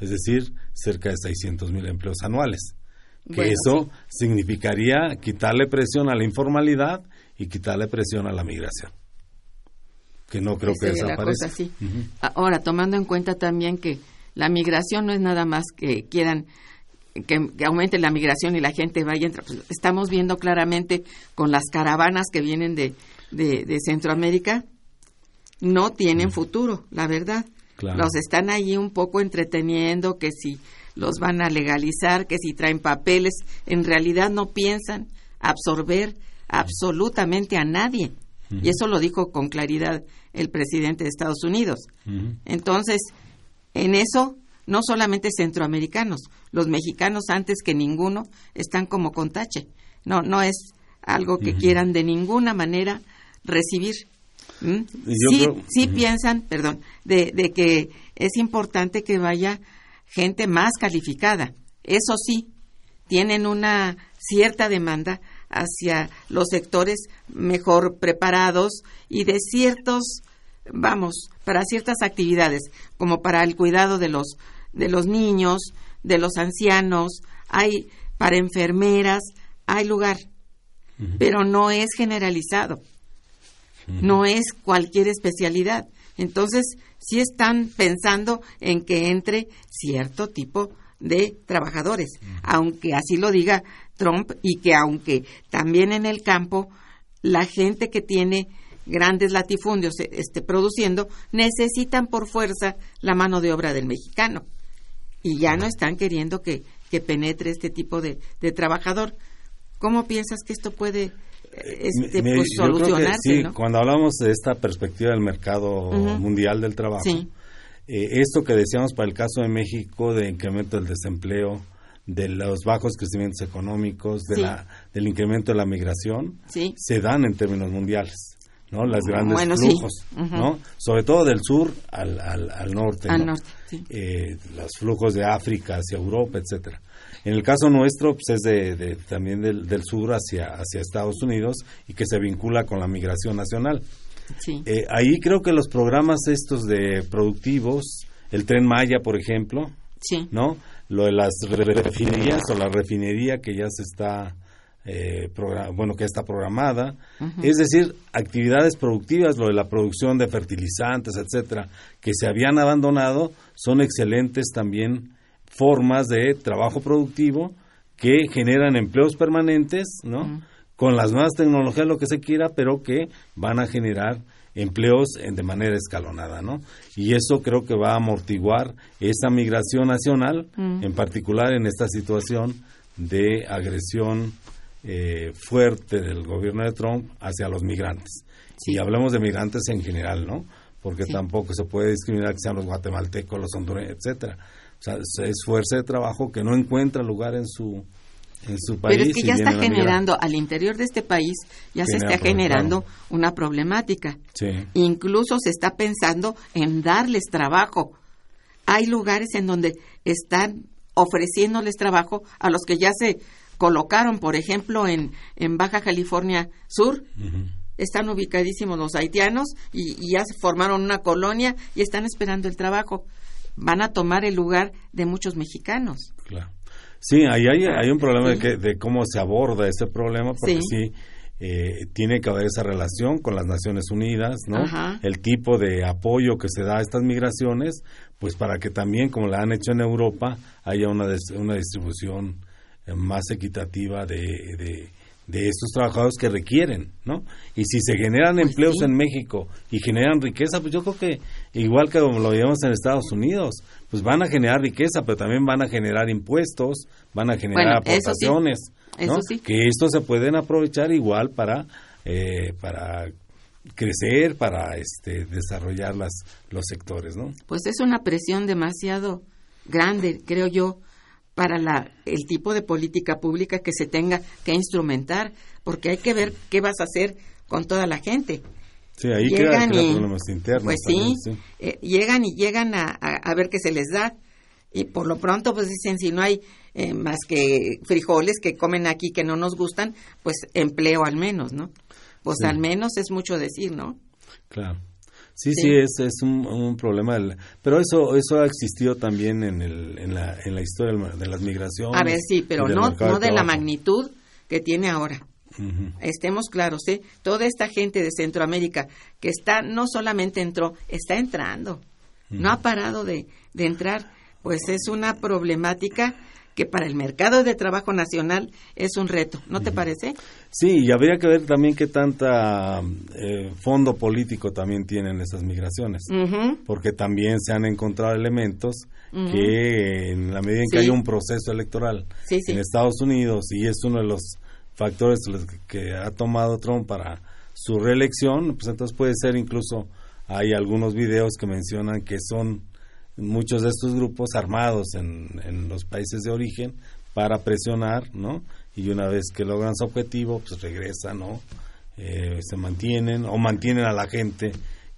Speaker 2: es decir, cerca de 600 mil empleos anuales. Que
Speaker 1: Bueno,
Speaker 2: eso significaría quitarle presión a la informalidad y quitarle presión a la migración. Que no creo que desaparezca.
Speaker 1: cosa. Ahora, tomando en cuenta también que la migración no es nada más que quieran que, que aumente la migración y la gente vaya. entra- pues, estamos viendo claramente con las caravanas que vienen de, de, de Centroamérica, no tienen futuro, la verdad.
Speaker 2: Claro.
Speaker 1: Los están allí un poco entreteniendo, que si los van a legalizar, que si traen papeles, en realidad no piensan absorber absolutamente a nadie. Y eso lo dijo con claridad el presidente de Estados Unidos. Entonces, en eso, no solamente centroamericanos, los mexicanos antes que ninguno están como con tache. No, no es algo que quieran de ninguna manera recibir. ¿Mm?
Speaker 2: Yo
Speaker 1: Sí,
Speaker 2: creo-
Speaker 1: sí piensan, perdón, de, de que es importante que vaya gente más calificada. Eso sí, tienen una cierta demanda hacia los sectores mejor preparados y de ciertos, vamos, para ciertas actividades, como para el cuidado de los, de los niños, de los ancianos. Hay para enfermeras, hay lugar, pero no es generalizado, no es cualquier especialidad. Entonces, sí están pensando en que entre cierto tipo de trabajadores, aunque así lo diga Trump y que aunque también en el campo la gente que tiene grandes latifundios este, produciendo necesitan por fuerza la mano de obra del mexicano y ya no están queriendo que, que penetre este tipo de, de trabajador. ¿Cómo piensas que esto puede este, pues, solucionarse?
Speaker 2: sí, cuando hablamos de esta perspectiva del mercado mundial del trabajo, eh, esto que decíamos para el caso de México de incremento del desempleo, de los bajos crecimientos económicos, de la, del incremento de la migración, se dan en términos mundiales. ¿no? Las grandes flujos, ¿no? Sobre todo del sur al, al, norte, eh, los flujos de África hacia Europa, etcétera. En el caso nuestro, pues es de, también del, del, sur hacia, hacia Estados Unidos y que se vincula con la migración nacional. Eh, ahí creo que los programas estos de productivos, el Tren Maya, por ejemplo, ¿no? Lo de las refinerías o la refinería que ya se está eh, bueno, que está programada, es decir, actividades productivas, lo de la producción de fertilizantes, etcétera, que se habían abandonado, son excelentes también formas de trabajo productivo que generan empleos permanentes, ¿no? Con las nuevas tecnologías, lo que se quiera, pero que van a generar empleos de manera escalonada, ¿no? Y eso creo que va a amortiguar esa migración nacional, en particular en esta situación de agresión eh, fuerte del gobierno de Trump hacia los migrantes. Y hablamos de migrantes en general, ¿no? Porque tampoco se puede discriminar que sean los guatemaltecos, los hondureños, etcétera. O sea, es fuerza de trabajo que no encuentra lugar en su en su país.
Speaker 1: Pero es que ya está generando al interior de este país ya se está generando una problemática. Incluso se está pensando en darles trabajo. Hay lugares en donde están ofreciéndoles trabajo a los que ya se colocaron, por ejemplo, en, en Baja California Sur. Están ubicadísimos los haitianos y, ya se formaron una colonia y están esperando el trabajo. Van a tomar el lugar de muchos mexicanos.
Speaker 2: Claro. Sí, ahí hay, hay un problema de, que, de cómo se aborda ese problema, porque sí, eh, tiene que haber esa relación con las Naciones Unidas, ¿no? El tipo de apoyo que se da a estas migraciones, pues para que también, como la han hecho en Europa, haya una, una distribución más equitativa de, de, estos trabajadores que requieren, ¿no? Y si se generan pues empleos en México y generan riqueza, pues yo creo que igual que como lo vemos en Estados Unidos, pues van a generar riqueza, pero también van a generar impuestos, van a generar aportaciones, Que estos se pueden aprovechar igual para eh, para crecer, para este desarrollar las los sectores, ¿no?
Speaker 1: Pues es una presión demasiado grande, creo yo, para la, el tipo de política pública que se tenga que instrumentar, porque hay que ver qué vas a hacer con toda la gente.
Speaker 2: Sí, ahí llegan problemas internos.
Speaker 1: Pues sí, eh, llegan y llegan a, a, ver qué se les da. Y por lo pronto, pues dicen, si no hay eh, más que frijoles que comen aquí que no nos gustan, pues empleo al menos, ¿no? Pues al menos es mucho decir, ¿no?
Speaker 2: Claro. Sí, sí, es, es un, problema. pero eso eso ha existido también en, el, en, la, en la historia de las migraciones.
Speaker 1: A ver, sí, pero no, no de, la magnitud que tiene ahora. Estemos claros, ¿eh? Toda esta gente de Centroamérica que está, no solamente entró, está entrando. No ha parado de, de entrar. Pues es una problemática que para el mercado de trabajo nacional es un reto, ¿no te parece?
Speaker 2: Sí, y habría que ver también qué tanta eh, fondo político también tienen esas migraciones, porque también se han encontrado elementos que en la medida en que hay un proceso electoral en Estados Unidos y es uno de los factores que ha tomado Trump para su reelección, pues entonces puede ser incluso hay algunos videos que mencionan que son muchos de estos grupos armados en, en los países de origen para presionar, ¿no? Y una vez que logran su objetivo, pues regresan, ¿no? Eh, se mantienen o mantienen a la gente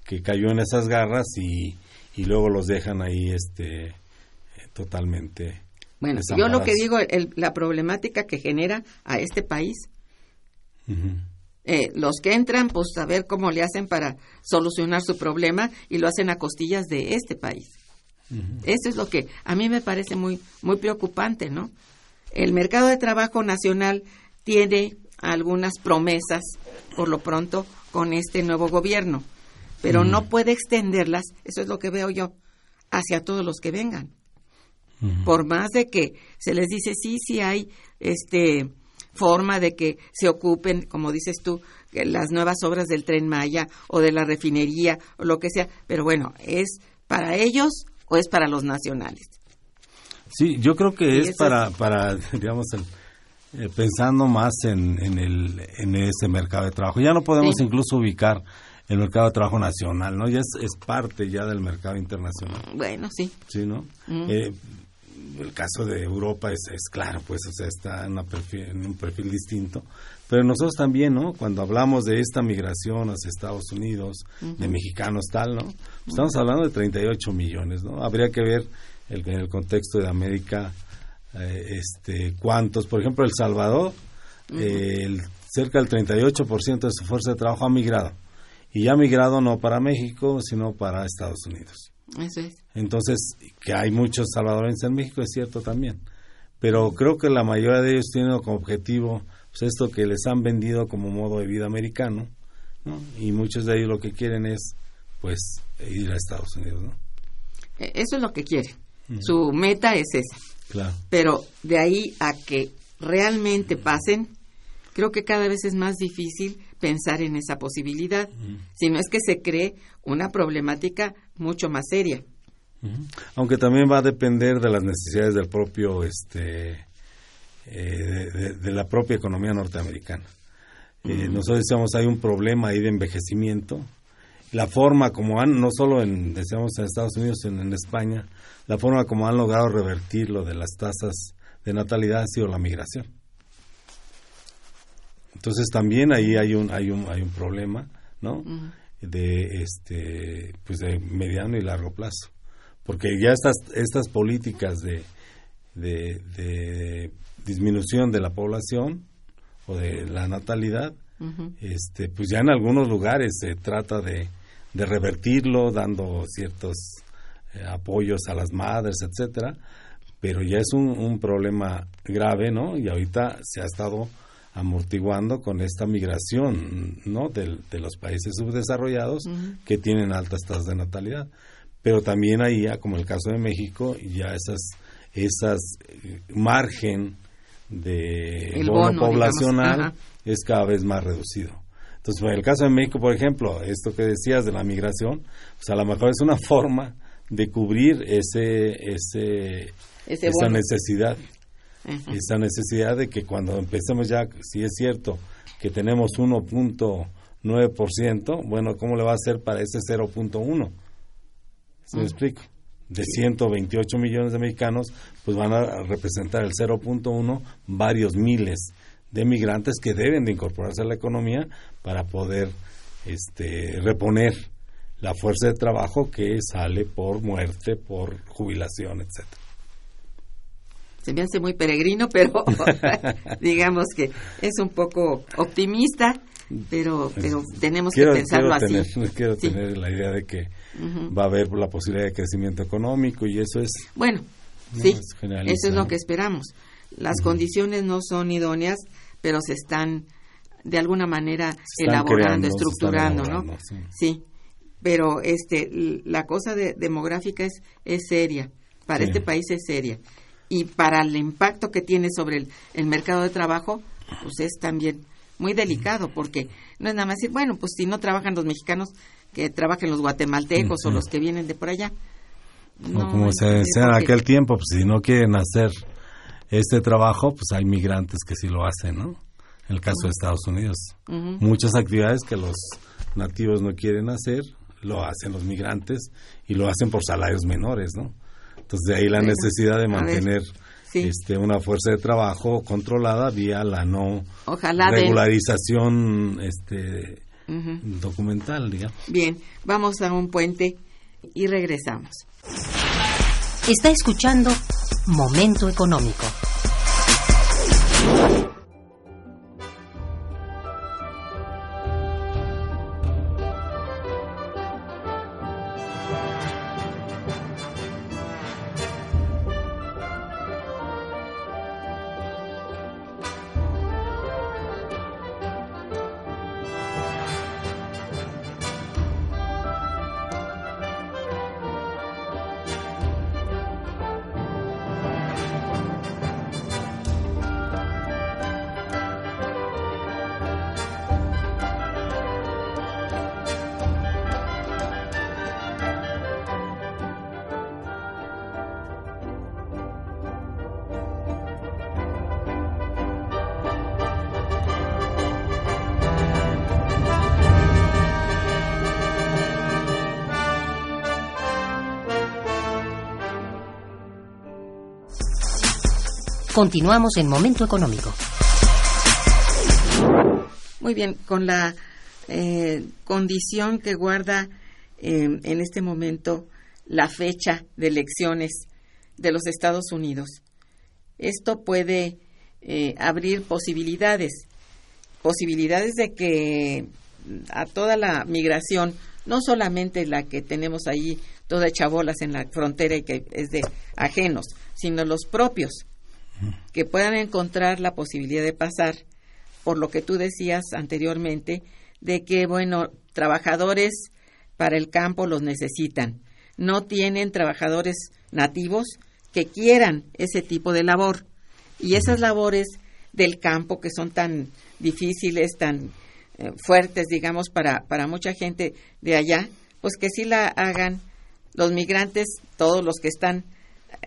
Speaker 2: que cayó en esas garras y, y luego los dejan ahí este totalmente
Speaker 1: bueno yo lo que digo la problemática que genera a este país eh, los que entran pues a ver cómo le hacen para solucionar su problema y lo hacen a costillas de este país. Eso es lo que a mí me parece muy, muy preocupante, ¿no? el mercado de trabajo nacional tiene algunas promesas, por lo pronto, con este nuevo gobierno, pero no puede extenderlas, eso es lo que veo yo, hacia todos los que vengan. Por más de que se les dice sí, sí hay este forma de que se ocupen, como dices tú, las nuevas obras del tren Maya o de la refinería o lo que sea, pero bueno, ¿es para ellos o es para los nacionales?
Speaker 2: Sí, yo creo que es para, para, digamos, eh, pensando más en, en, el, en ese mercado de trabajo. Ya no podemos incluso ubicar el mercado de trabajo nacional, ¿no? Ya es, es, parte ya del mercado internacional.
Speaker 1: Bueno, sí.
Speaker 2: Sí, ¿no? Eh, el caso de Europa es, es claro, pues, o sea, está en, en, un perfil distinto. Pero nosotros también, ¿no? Cuando hablamos de esta migración hacia Estados Unidos, de mexicanos tal, ¿no? Estamos hablando de 38 millones, ¿no? Habría que ver el, en el contexto de América, eh, este, cuántos, por ejemplo, El Salvador, eh, el, cerca del 38% de su fuerza de trabajo ha migrado. Y ha migrado no para México, sino para Estados Unidos.
Speaker 1: Eso es.
Speaker 2: Entonces, que hay muchos salvadoreños en México es cierto también. Pero creo que la mayoría de ellos tienen como objetivo pues, esto que les han vendido como modo de vida americano, ¿no? Y muchos de ellos lo que quieren es, pues, ir a Estados Unidos, ¿no?
Speaker 1: Eso es lo que quieren. Su meta es esa.
Speaker 2: Claro.
Speaker 1: Pero de ahí a que realmente pasen, creo que cada vez es más difícil pensar en esa posibilidad, si no es que se cree una problemática mucho más seria.
Speaker 2: Aunque también va a depender de las necesidades del propio, este, eh, de, de, la propia economía norteamericana. Eh, nosotros decíamos hay un problema ahí de envejecimiento. La forma como han, no solo en, decíamos en Estados Unidos, sino en España, la forma como han logrado revertir lo de las tasas de natalidad ha sido la migración. Entonces también ahí hay un hay un hay un problema, ¿no? De este pues de mediano y largo plazo, porque ya estas estas políticas de, de, de disminución de la población o de la natalidad, este pues ya en algunos lugares se trata de, de revertirlo dando ciertos eh, apoyos a las madres, etcétera, pero ya es un, un problema grave, ¿no? Y ahorita se ha estado amortiguando con esta migración ¿no? de, de los países subdesarrollados que tienen altas tasas de natalidad. Pero también ahí, como el caso de México, ya esas, esas eh, margen de
Speaker 1: El
Speaker 2: bono,
Speaker 1: bono,
Speaker 2: poblacional es cada vez más reducido. Entonces, en el caso de México, por ejemplo, esto que decías de la migración, pues a lo mejor es una forma de cubrir ese, ese,
Speaker 1: Ese
Speaker 2: esa
Speaker 1: bono.
Speaker 2: necesidad Esa necesidad de que cuando empecemos ya, si es cierto que tenemos 1.9%, bueno, ¿cómo le va a hacer para ese 0.1? ¿Se me explico? De 128 millones de mexicanos, pues van a representar el 0.1 varios miles de migrantes que deben de incorporarse a la economía para poder este, reponer la fuerza de trabajo que sale por muerte, por jubilación, etcétera.
Speaker 1: Se me hace muy peregrino, pero digamos que es un poco optimista, pero, pero tenemos
Speaker 2: quiero,
Speaker 1: que pensarlo
Speaker 2: quiero
Speaker 1: así.
Speaker 2: Tener, quiero
Speaker 1: Sí.
Speaker 2: tener la idea de que va a haber la posibilidad de crecimiento económico y eso es
Speaker 1: Bueno,
Speaker 2: No,
Speaker 1: sí,
Speaker 2: es
Speaker 1: eso es lo que esperamos. Las condiciones no son idóneas, pero se están de alguna manera elaborando,
Speaker 2: creando,
Speaker 1: estructurando, ¿no?
Speaker 2: sí.
Speaker 1: Sí, pero este, la cosa de- demográfica es, es seria, para
Speaker 2: Sí.
Speaker 1: este país es seria. Y para el impacto que tiene sobre el, el mercado de trabajo, pues es también muy delicado, porque no es nada más decir, bueno, pues si no trabajan los mexicanos, que trabajen los guatemaltecos o los que vienen de por allá. No,
Speaker 2: como se decía en aquel tiempo, pues si no quieren hacer este trabajo, pues hay migrantes que sí lo hacen, ¿no? En el caso de Estados Unidos. Muchas actividades que los nativos no quieren hacer, lo hacen los migrantes y lo hacen por salarios menores, ¿no? Entonces de ahí la
Speaker 1: Bueno,
Speaker 2: necesidad de mantener
Speaker 1: sí.
Speaker 2: este, una fuerza de trabajo controlada vía la no
Speaker 1: Ojalá
Speaker 2: regularización este,
Speaker 1: Ujú.
Speaker 2: documental, digamos.
Speaker 1: Bien, vamos a un puente y regresamos.
Speaker 3: Está escuchando Momento Económico. Continuamos en Momento Económico.
Speaker 1: Muy bien, con la eh, condición que guarda eh, en este momento la fecha de elecciones de los Estados Unidos. Esto puede eh, abrir posibilidades, posibilidades de que a toda la migración, no solamente la que tenemos ahí, toda hecha bolas en la frontera y que es de ajenos, sino los propios, que puedan encontrar la posibilidad de pasar por lo que tú decías anteriormente, de que, bueno, trabajadores para el campo los necesitan. No tienen trabajadores nativos que quieran ese tipo de labor. Y esas labores del campo que son tan difíciles, tan eh, fuertes, digamos, para, para mucha gente de allá, pues que sí la hagan los migrantes, todos los que están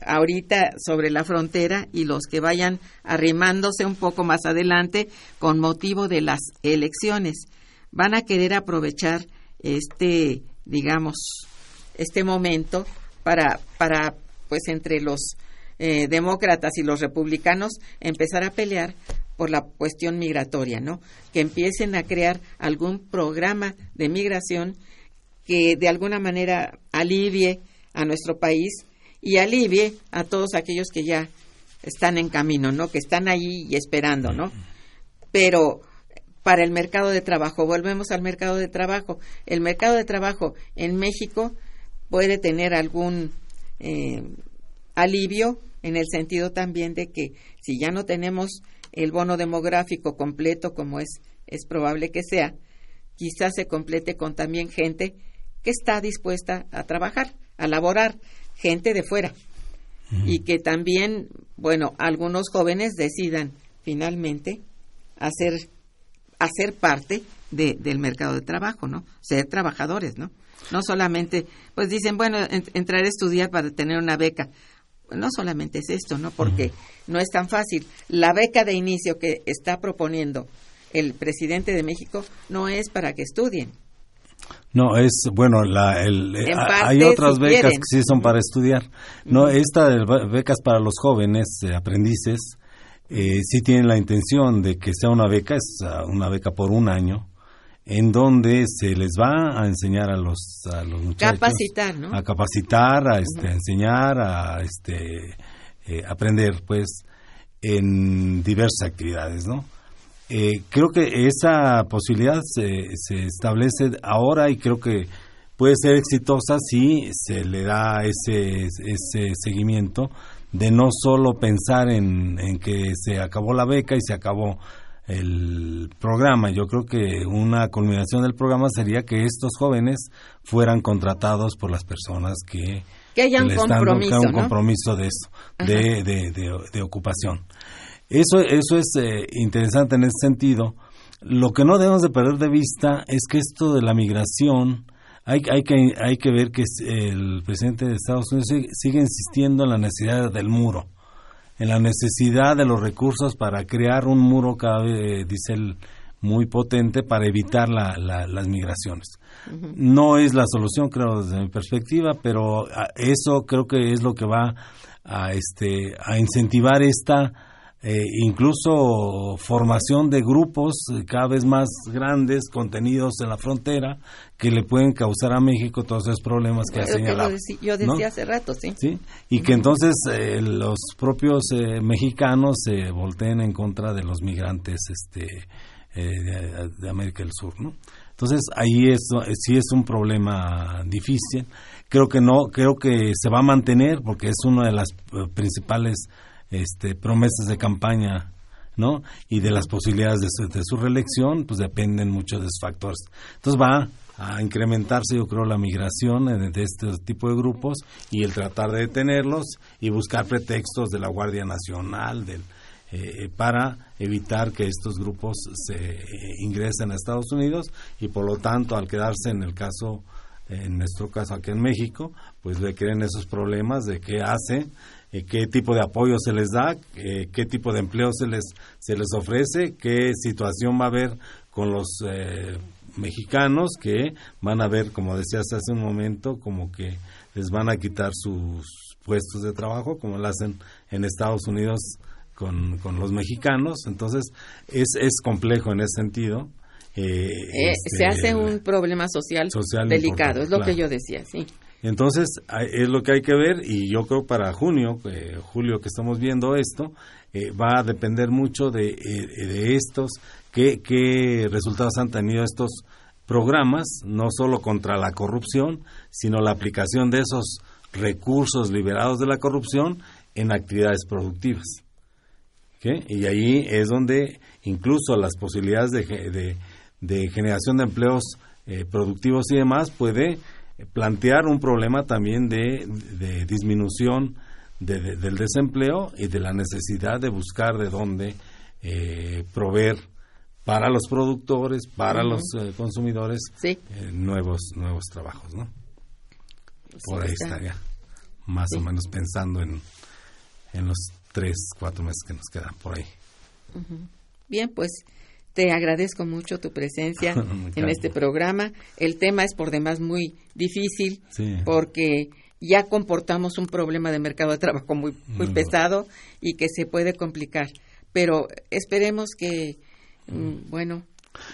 Speaker 1: ahorita sobre la frontera y los que vayan arrimándose un poco más adelante con motivo de las elecciones. Van a querer aprovechar este, digamos, este momento para, para pues entre los eh, demócratas y los republicanos empezar a pelear por la cuestión migratoria, ¿no? Que empiecen a crear algún programa de migración que de alguna manera alivie a nuestro país y alivie a todos aquellos que ya están en camino, ¿no? Que están ahí y esperando, ¿no? Pero para el mercado de trabajo, volvemos al mercado de trabajo. El mercado de trabajo en México puede tener algún eh, alivio en el sentido también de que si ya no tenemos el bono demográfico completo como es es probable que sea, quizás se complete con también gente que está dispuesta a trabajar, a laborar, gente de fuera. Y que también, bueno, algunos jóvenes decidan finalmente hacer, hacer parte de, del mercado de trabajo, ¿no? Ser trabajadores, ¿no? No solamente, pues dicen, bueno, entrar a estudiar para tener una beca. No solamente es esto, ¿no? Porque no es tan fácil. La beca de inicio que está proponiendo el presidente de México no es para que estudien,
Speaker 2: no, es, bueno, la, el, eh, hay otras becas que sí son para estudiar. No, esta de becas para los jóvenes eh, aprendices, eh, sí tienen la intención de que sea una beca, es ah, una beca por un año, en donde se les va a enseñar a los, a los muchachos.
Speaker 1: Capacitar, ¿no?
Speaker 2: A capacitar, a este, enseñar, a este, aprender, pues, en diversas actividades, ¿no? Eh, creo que esa posibilidad se, se, establece ahora y creo que puede ser exitosa si se le da ese, ese seguimiento de no solo pensar en, en que se acabó la beca y se acabó el programa. Yo creo que una culminación del programa sería que estos jóvenes fueran contratados por las personas que,
Speaker 1: que haya un compromiso,
Speaker 2: un compromiso de eso, de, de, de, ocupación. Eso, eso es eh, interesante en ese sentido. Lo que no debemos de perder de vista es que esto de la migración, hay, hay, que, hay que ver que el presidente de Estados Unidos sigue, insistiendo en la necesidad del muro, en la necesidad de los recursos para crear un muro, cada vez, dice él, muy potente para evitar la, las migraciones. No es la solución, creo, desde mi perspectiva, pero ah, eso creo que es lo que va a, este, a incentivar esta eh, incluso formación de grupos cada vez más grandes, contenidos en la frontera, que le pueden causar a México todos esos problemas que ha señalado.
Speaker 1: yo decía hace rato, sí.
Speaker 2: ¿Sí? Y que entonces eh, los propios eh, mexicanos se volteen en contra de los migrantes este, de, América del Sur, ¿no? Entonces ahí es, sí es un problema difícil. Creo que no, creo que se va a mantener porque es una de las principales este, promesas de campaña ¿no? Y de las posibilidades de su, reelección, pues dependen mucho de esos factores. Entonces va a incrementarse, yo creo, la migración de este tipo de grupos y el tratar de detenerlos y buscar pretextos de la Guardia Nacional, del, eh, para evitar que estos grupos se eh, ingresen a Estados Unidos y por lo tanto al quedarse en el caso en nuestro caso aquí en México, pues le creen esos problemas de qué hace qué tipo de apoyo se les da, eh, qué tipo de empleo se les, se les ofrece, qué situación va a haber con los eh, mexicanos que van a ver, como decías hace un momento, como que les van a quitar sus puestos de trabajo, como lo hacen en Estados Unidos con, con los mexicanos. Entonces, es, es complejo en ese sentido.
Speaker 1: Eh, eh, se este, hace un problema social, delicado, es lo que yo decía, sí.
Speaker 2: Entonces, es lo que hay que ver y yo creo para junio, julio que estamos viendo esto, eh, va a depender mucho de, de estos, qué, qué resultados han tenido estos programas, no solo contra la corrupción, sino la aplicación de esos recursos liberados de la corrupción en actividades productivas. Y ahí es donde incluso las posibilidades de, de, generación de empleos eh, productivos y demás puede plantear un problema también de, disminución del desempleo y de la necesidad de buscar de dónde eh, proveer para los productores, para los eh, consumidores, nuevos nuevos trabajos, ¿no? Por ahí estaría más o menos pensando en, en los tres, cuatro meses que nos quedan por ahí.
Speaker 1: Bien, pues te agradezco mucho tu presencia en este programa. El tema es por demás muy difícil porque ya comportamos un problema de mercado de trabajo muy, muy pesado y que se puede complicar. Pero esperemos que, mm, bueno,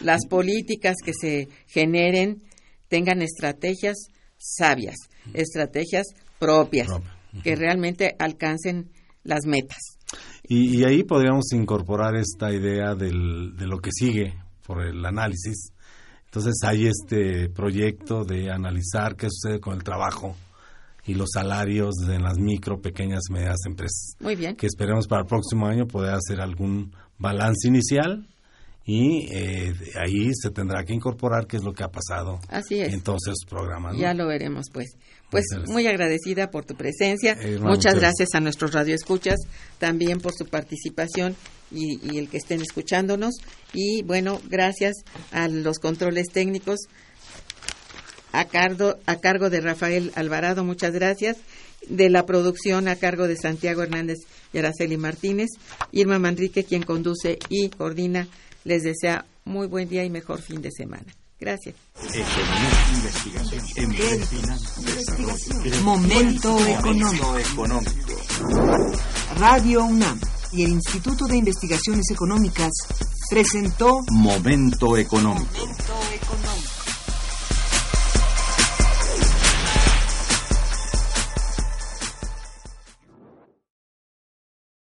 Speaker 1: las políticas que se generen tengan estrategias sabias, estrategias propias, que realmente alcancen las metas.
Speaker 2: Y, ahí podríamos incorporar esta idea del, de lo que sigue por el análisis. Entonces hay este proyecto de analizar qué sucede con el trabajo y los salarios de las micro, pequeñas y medianas empresas.
Speaker 1: Muy bien.
Speaker 2: Que esperemos para el próximo año poder hacer algún balance inicial y eh, ahí se tendrá que incorporar qué es lo que ha pasado
Speaker 1: Así es.
Speaker 2: en todos esos programas.
Speaker 1: Ya lo veremos, pues. Pues muy agradecida por tu presencia. Eh, muchas gracias a nuestros radioescuchas también por su participación y, el que estén escuchándonos. Y bueno, gracias a los controles técnicos a cargo, a cargo de Rafael Alvarado, muchas gracias. De la producción a cargo de Santiago Hernández y Araceli Martínez. Irma Manrique, quien conduce y coordina les desea muy buen día y mejor fin de semana. Gracias.
Speaker 4: Momento económico. Radio UNAM y el Instituto de Investigaciones Económicas presentó
Speaker 5: Momento económico.